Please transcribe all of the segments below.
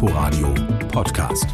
Inforadio Podcast.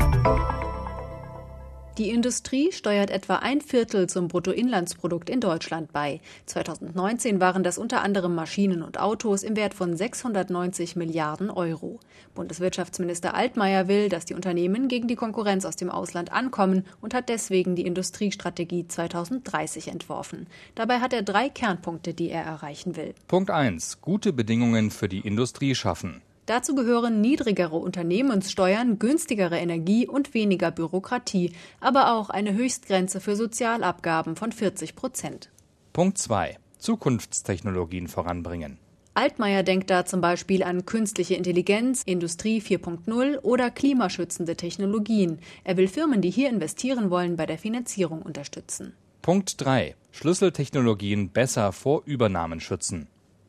Die Industrie steuert etwa ein Viertel zum Bruttoinlandsprodukt in Deutschland bei. 2019 waren das unter anderem Maschinen und Autos im Wert von 690 Milliarden Euro. Bundeswirtschaftsminister Altmaier will, dass die Unternehmen gegen die Konkurrenz aus dem Ausland ankommen und hat deswegen die Industriestrategie 2030 entworfen. Dabei hat er drei Kernpunkte, die er erreichen will. Punkt 1. Gute Bedingungen für die Industrie schaffen. Dazu gehören niedrigere Unternehmenssteuern, günstigere Energie und weniger Bürokratie, aber auch eine Höchstgrenze für Sozialabgaben von 40 Prozent. Punkt 2. Zukunftstechnologien voranbringen. Altmaier denkt da zum Beispiel an künstliche Intelligenz, Industrie 4.0 oder klimaschützende Technologien. Er will Firmen, die hier investieren wollen, bei der Finanzierung unterstützen. Punkt 3. Schlüsseltechnologien besser vor Übernahmen schützen.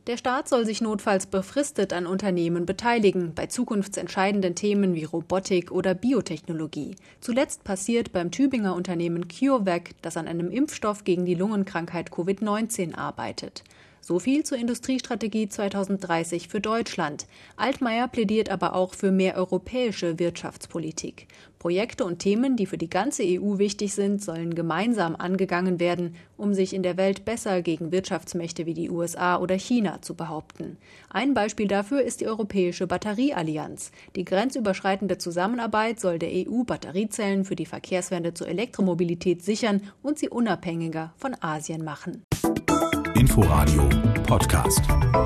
Der Staat soll sich notfalls befristet an Unternehmen beteiligen, bei zukunftsentscheidenden Themen wie Robotik oder Biotechnologie. Zuletzt passiert beim Tübinger Unternehmen CureVac, das an einem Impfstoff gegen die Lungenkrankheit Covid-19 arbeitet. So viel zur Industriestrategie 2030 für Deutschland. Altmaier plädiert aber auch für mehr europäische Wirtschaftspolitik. Projekte und Themen, die für die ganze EU wichtig sind, sollen gemeinsam angegangen werden, um sich in der Welt besser gegen Wirtschaftsmächte wie die USA oder China zu behaupten. Ein Beispiel dafür ist die Europäische Batterieallianz. Die grenzüberschreitende Zusammenarbeit soll der EU Batteriezellen für die Verkehrswende zur Elektromobilität sichern und sie unabhängiger von Asien machen. Inforadio Podcast.